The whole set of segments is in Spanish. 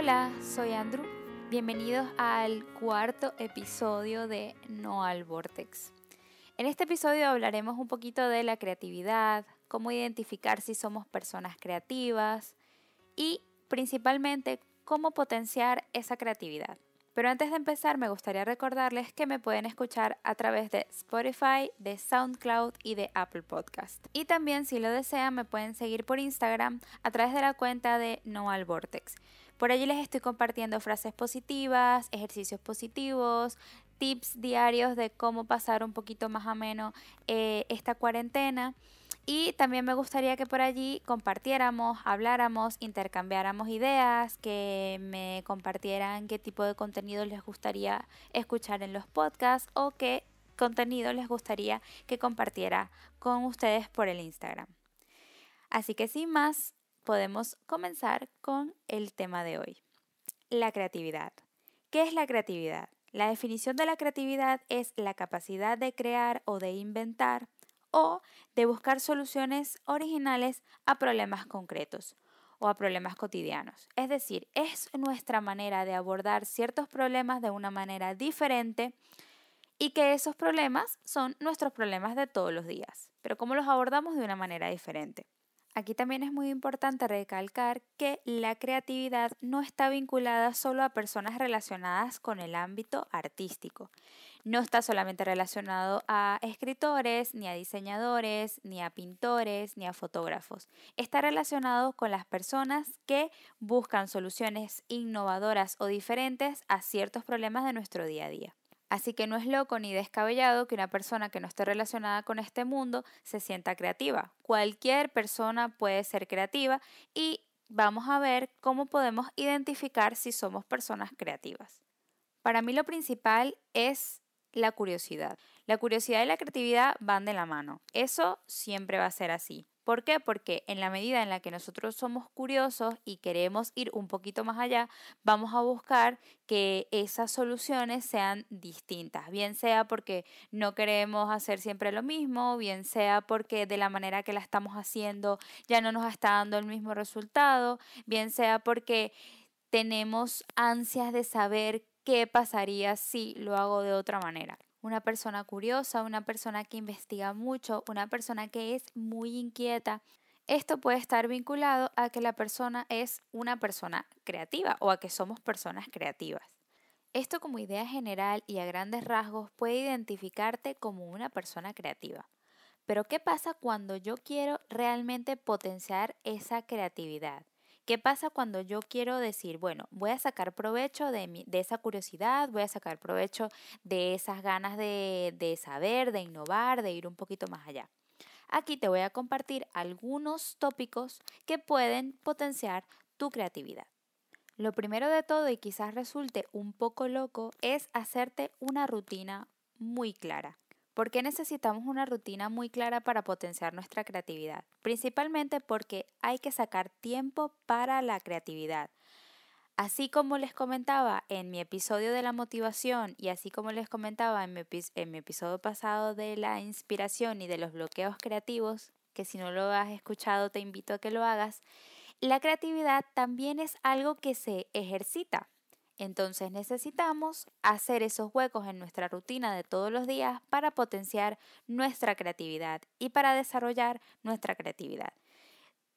Hola, soy Andrew. Bienvenidos al cuarto episodio de No al Vortex. En este episodio hablaremos un poquito de la creatividad, cómo identificar si somos personas creativas y principalmente cómo potenciar esa creatividad. Pero antes de empezar me gustaría recordarles que me pueden escuchar a través de Spotify, de SoundCloud y de Apple Podcast. Y también si lo desean me pueden seguir por Instagram a través de la cuenta de No al Vortex. Por allí les estoy compartiendo frases positivas, ejercicios positivos, tips diarios de cómo pasar un poquito más ameno eh, esta cuarentena. Y también me gustaría que por allí compartiéramos, habláramos, intercambiáramos ideas, que me compartieran qué tipo de contenido les gustaría escuchar en los podcasts o qué contenido les gustaría que compartiera con ustedes por el Instagram. Así que sin más, podemos comenzar con el tema de hoy. La creatividad. ¿Qué es la creatividad? La definición de la creatividad es la capacidad de crear o de inventar o de buscar soluciones originales a problemas concretos o a problemas cotidianos. Es decir, es nuestra manera de abordar ciertos problemas de una manera diferente y que esos problemas son nuestros problemas de todos los días, pero cómo los abordamos de una manera diferente. Aquí también es muy importante recalcar que la creatividad no está vinculada solo a personas relacionadas con el ámbito artístico. No está solamente relacionado a escritores, ni a diseñadores, ni a pintores, ni a fotógrafos. Está relacionado con las personas que buscan soluciones innovadoras o diferentes a ciertos problemas de nuestro día a día. Así que no es loco ni descabellado que una persona que no esté relacionada con este mundo se sienta creativa. Cualquier persona puede ser creativa y vamos a ver cómo podemos identificar si somos personas creativas. Para mí lo principal es la curiosidad. La curiosidad y la creatividad van de la mano. Eso siempre va a ser así. ¿Por qué? Porque en la medida en la que nosotros somos curiosos y queremos ir un poquito más allá, vamos a buscar que esas soluciones sean distintas, bien sea porque no queremos hacer siempre lo mismo, bien sea porque de la manera que la estamos haciendo ya no nos está dando el mismo resultado, bien sea porque tenemos ansias de saber qué pasaría si lo hago de otra manera una persona curiosa, una persona que investiga mucho, una persona que es muy inquieta. Esto puede estar vinculado a que la persona es una persona creativa o a que somos personas creativas. Esto como idea general y a grandes rasgos puede identificarte como una persona creativa. Pero ¿qué pasa cuando yo quiero realmente potenciar esa creatividad? ¿Qué pasa cuando yo quiero decir, bueno, voy a sacar provecho de, esa curiosidad, voy a sacar provecho de esas ganas de, de saber, de innovar, de ir un poquito más allá? Aquí te voy a compartir algunos tópicos que pueden potenciar tu creatividad. Lo primero de todo, y quizás resulte un poco loco, es hacerte una rutina muy clara. ¿Por qué necesitamos una rutina muy clara para potenciar nuestra creatividad? Principalmente porque hay que sacar tiempo para la creatividad. Así como les comentaba en mi episodio de la motivación y así como les comentaba en mi, en mi, episodio pasado de la inspiración y de los bloqueos creativos, que si no lo has escuchado te invito a que lo hagas, la creatividad también es algo que se ejercita. Entonces necesitamos hacer esos huecos en nuestra rutina de todos los días para potenciar nuestra creatividad y para desarrollar nuestra creatividad,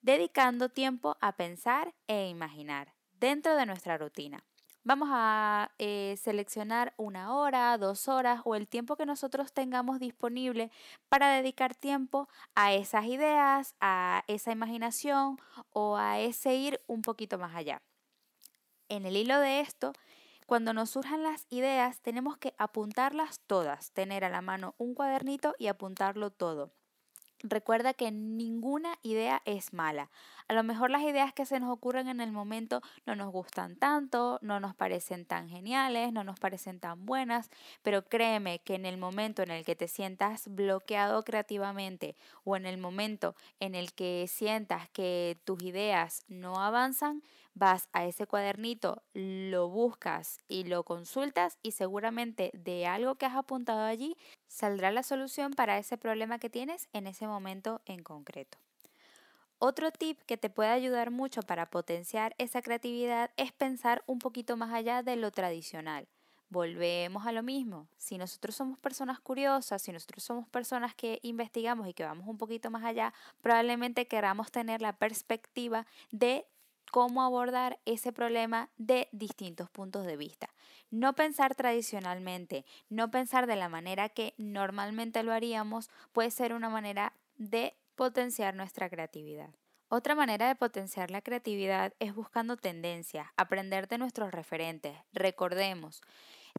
dedicando tiempo a pensar e imaginar dentro de nuestra rutina. Vamos a eh, seleccionar una hora, dos horas o el tiempo que nosotros tengamos disponible para dedicar tiempo a esas ideas, a esa imaginación o a ese ir un poquito más allá en el hilo de esto, cuando nos surjan las ideas, tenemos que apuntarlas todas, tener a la mano un cuadernito y apuntarlo todo. Recuerda que ninguna idea es mala. A lo mejor las ideas que se nos ocurren en el momento no nos gustan tanto, no nos parecen tan geniales, no nos parecen tan buenas, pero créeme que en el momento en el que te sientas bloqueado creativamente o en el momento en el que sientas que tus ideas no avanzan, vas a ese cuadernito, lo buscas y lo consultas y seguramente de algo que has apuntado allí saldrá la solución para ese problema que tienes en ese momento en concreto. Otro tip que te puede ayudar mucho para potenciar esa creatividad es pensar un poquito más allá de lo tradicional. Volvemos a lo mismo. Si nosotros somos personas curiosas, si nosotros somos personas que investigamos y que vamos un poquito más allá, probablemente queramos tener la perspectiva de cómo abordar ese problema de distintos puntos de vista. No pensar tradicionalmente, no pensar de la manera que normalmente lo haríamos, puede ser una manera de potenciar nuestra creatividad. Otra manera de potenciar la creatividad es buscando tendencias, aprender de nuestros referentes. Recordemos,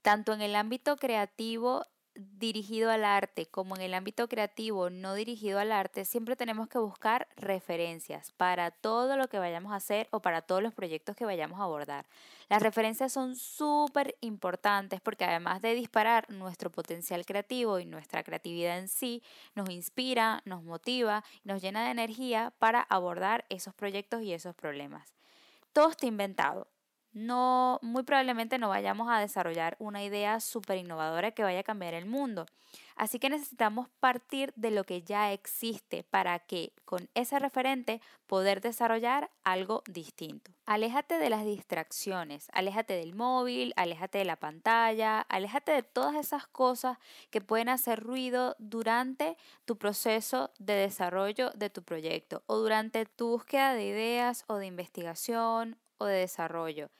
tanto en el ámbito creativo dirigido al arte como en el ámbito creativo no dirigido al arte, siempre tenemos que buscar referencias para todo lo que vayamos a hacer o para todos los proyectos que vayamos a abordar. Las referencias son súper importantes porque además de disparar nuestro potencial creativo y nuestra creatividad en sí, nos inspira, nos motiva, nos llena de energía para abordar esos proyectos y esos problemas. Todo está inventado no, muy probablemente no vayamos a desarrollar una idea súper innovadora que vaya a cambiar el mundo. Así que necesitamos partir de lo que ya existe para que con ese referente poder desarrollar algo distinto. Aléjate de las distracciones, aléjate del móvil, aléjate de la pantalla, aléjate de todas esas cosas que pueden hacer ruido durante tu proceso de desarrollo de tu proyecto o durante tu búsqueda de ideas o de investigación o de desarrollo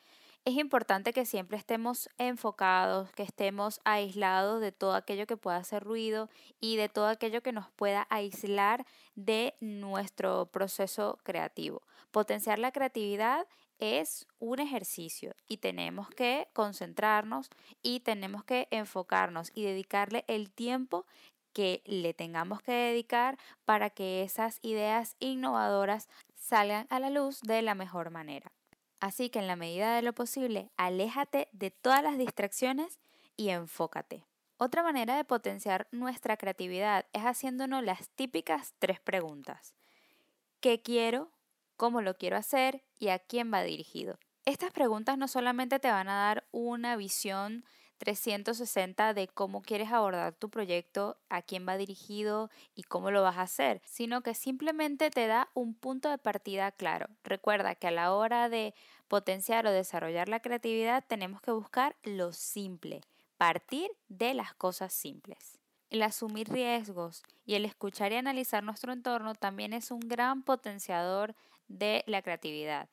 es importante que siempre estemos enfocados, que estemos aislados de todo aquello que pueda hacer ruido y de todo aquello que nos pueda aislar de nuestro proceso creativo. Potenciar la creatividad es un ejercicio y tenemos que concentrarnos y tenemos que enfocarnos y dedicarle el tiempo que le tengamos que dedicar para que esas ideas innovadoras salgan a la luz de la mejor manera. Así que en la medida de lo posible, aléjate de todas las distracciones y enfócate. Otra manera de potenciar nuestra creatividad es haciéndonos las típicas tres preguntas. ¿Qué quiero? ¿Cómo lo quiero hacer? ¿Y a quién va dirigido? Estas preguntas no solamente te van a dar una visión 360 de cómo quieres abordar tu proyecto, a quién va dirigido y cómo lo vas a hacer, sino que simplemente te da un punto de partida claro. Recuerda que a la hora de potenciar o desarrollar la creatividad tenemos que buscar lo simple, partir de las cosas simples. El asumir riesgos y el escuchar y analizar nuestro entorno también es un gran potenciador de la creatividad.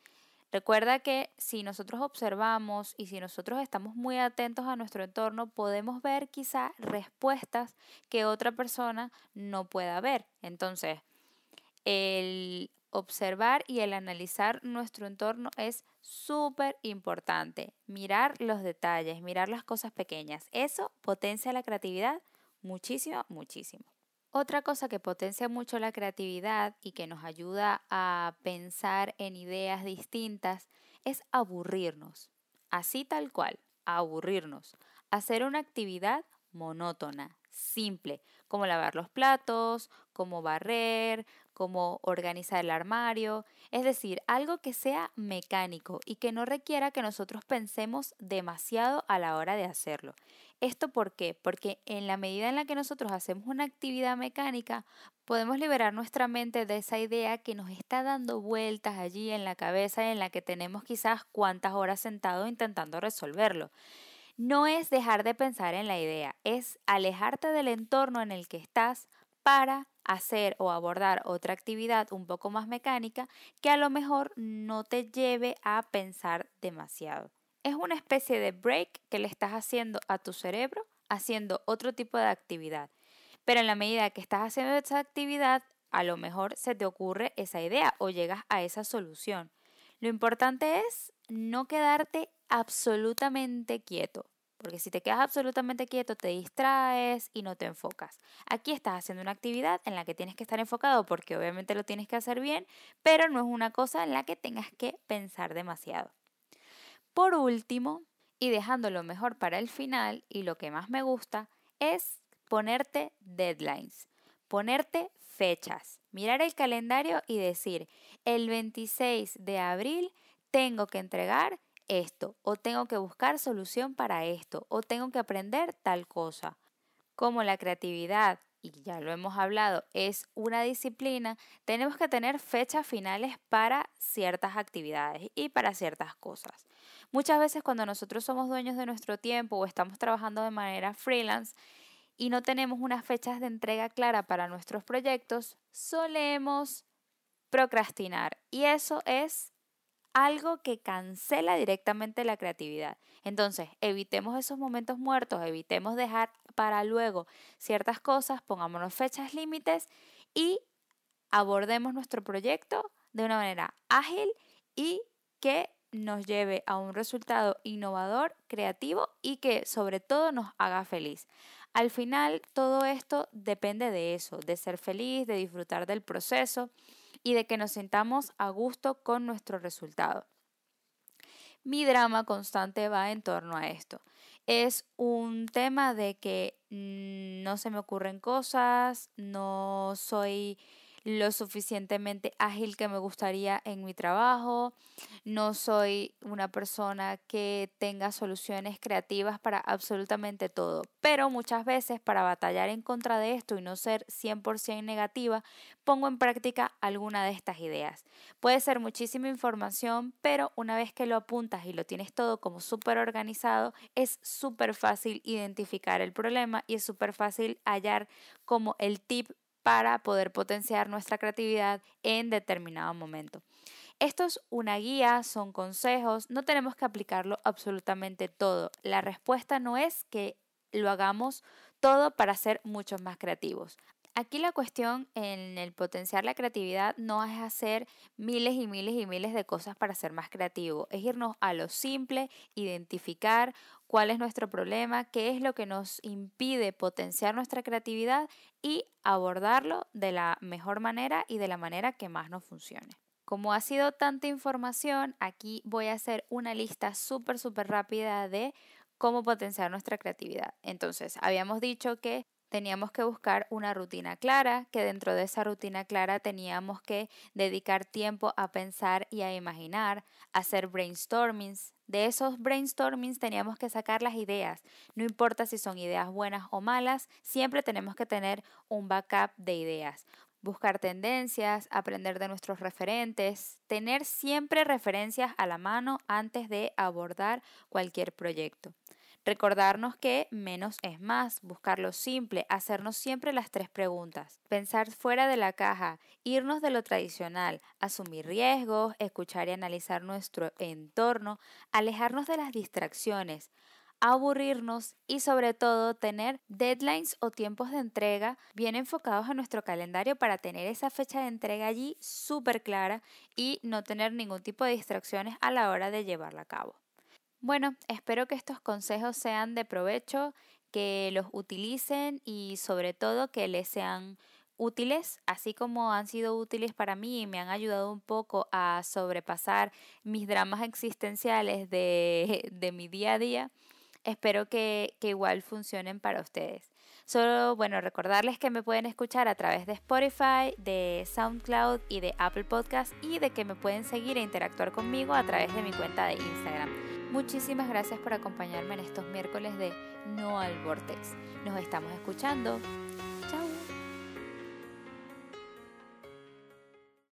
Recuerda que si nosotros observamos y si nosotros estamos muy atentos a nuestro entorno, podemos ver quizá respuestas que otra persona no pueda ver. Entonces, el observar y el analizar nuestro entorno es súper importante. Mirar los detalles, mirar las cosas pequeñas. Eso potencia la creatividad muchísimo, muchísimo. Otra cosa que potencia mucho la creatividad y que nos ayuda a pensar en ideas distintas es aburrirnos. Así tal cual, aburrirnos. Hacer una actividad monótona, simple, como lavar los platos, como barrer, como organizar el armario, es decir, algo que sea mecánico y que no requiera que nosotros pensemos demasiado a la hora de hacerlo. ¿Esto por qué? Porque en la medida en la que nosotros hacemos una actividad mecánica, podemos liberar nuestra mente de esa idea que nos está dando vueltas allí en la cabeza en la que tenemos quizás cuántas horas sentado intentando resolverlo. No es dejar de pensar en la idea, es alejarte del entorno en el que estás para hacer o abordar otra actividad un poco más mecánica que a lo mejor no te lleve a pensar demasiado. Es una especie de break que le estás haciendo a tu cerebro haciendo otro tipo de actividad. Pero en la medida que estás haciendo esa actividad, a lo mejor se te ocurre esa idea o llegas a esa solución. Lo importante es no quedarte absolutamente quieto, porque si te quedas absolutamente quieto te distraes y no te enfocas. Aquí estás haciendo una actividad en la que tienes que estar enfocado porque obviamente lo tienes que hacer bien, pero no es una cosa en la que tengas que pensar demasiado. Por último, y dejándolo mejor para el final, y lo que más me gusta, es ponerte deadlines, ponerte fechas, mirar el calendario y decir, el 26 de abril tengo que entregar esto, o tengo que buscar solución para esto, o tengo que aprender tal cosa. Como la creatividad y ya lo hemos hablado, es una disciplina, tenemos que tener fechas finales para ciertas actividades y para ciertas cosas. Muchas veces cuando nosotros somos dueños de nuestro tiempo o estamos trabajando de manera freelance y no tenemos unas fechas de entrega clara para nuestros proyectos, solemos procrastinar y eso es algo que cancela directamente la creatividad. Entonces, evitemos esos momentos muertos, evitemos dejar para luego ciertas cosas, pongámonos fechas límites y abordemos nuestro proyecto de una manera ágil y que nos lleve a un resultado innovador, creativo y que sobre todo nos haga feliz. Al final, todo esto depende de eso, de ser feliz, de disfrutar del proceso y de que nos sintamos a gusto con nuestro resultado. Mi drama constante va en torno a esto. Es un tema de que mm, no se me ocurren cosas, no soy lo suficientemente ágil que me gustaría en mi trabajo, no soy una persona que tenga soluciones creativas para absolutamente todo, pero muchas veces para batallar en contra de esto y no ser 100% negativa, pongo en práctica alguna de estas ideas. Puede ser muchísima información, pero una vez que lo apuntas y lo tienes todo como súper organizado, es súper fácil identificar el problema y es súper fácil hallar como el tip para poder potenciar nuestra creatividad en determinado momento. Esto es una guía, son consejos, no tenemos que aplicarlo absolutamente todo. La respuesta no es que lo hagamos todo para ser muchos más creativos. Aquí la cuestión en el potenciar la creatividad no es hacer miles y miles y miles de cosas para ser más creativo, es irnos a lo simple, identificar cuál es nuestro problema, qué es lo que nos impide potenciar nuestra creatividad y abordarlo de la mejor manera y de la manera que más nos funcione. Como ha sido tanta información, aquí voy a hacer una lista súper, súper rápida de cómo potenciar nuestra creatividad. Entonces, habíamos dicho que teníamos que buscar una rutina clara, que dentro de esa rutina clara teníamos que dedicar tiempo a pensar y a imaginar, hacer brainstormings. De esos brainstormings teníamos que sacar las ideas. No importa si son ideas buenas o malas, siempre tenemos que tener un backup de ideas. Buscar tendencias, aprender de nuestros referentes, tener siempre referencias a la mano antes de abordar cualquier proyecto. Recordarnos que menos es más, buscar lo simple, hacernos siempre las tres preguntas, pensar fuera de la caja, irnos de lo tradicional, asumir riesgos, escuchar y analizar nuestro entorno, alejarnos de las distracciones, aburrirnos y sobre todo tener deadlines o tiempos de entrega bien enfocados en nuestro calendario para tener esa fecha de entrega allí súper clara y no tener ningún tipo de distracciones a la hora de llevarla a cabo. Bueno, espero que estos consejos sean de provecho, que los utilicen y sobre todo que les sean útiles, así como han sido útiles para mí y me han ayudado un poco a sobrepasar mis dramas existenciales de, de mi día a día. Espero que, que igual funcionen para ustedes. Solo, bueno, recordarles que me pueden escuchar a través de Spotify, de SoundCloud y de Apple Podcast y de que me pueden seguir e interactuar conmigo a través de mi cuenta de Instagram. Muchísimas gracias por acompañarme en estos miércoles de No al Vortex. Nos estamos escuchando.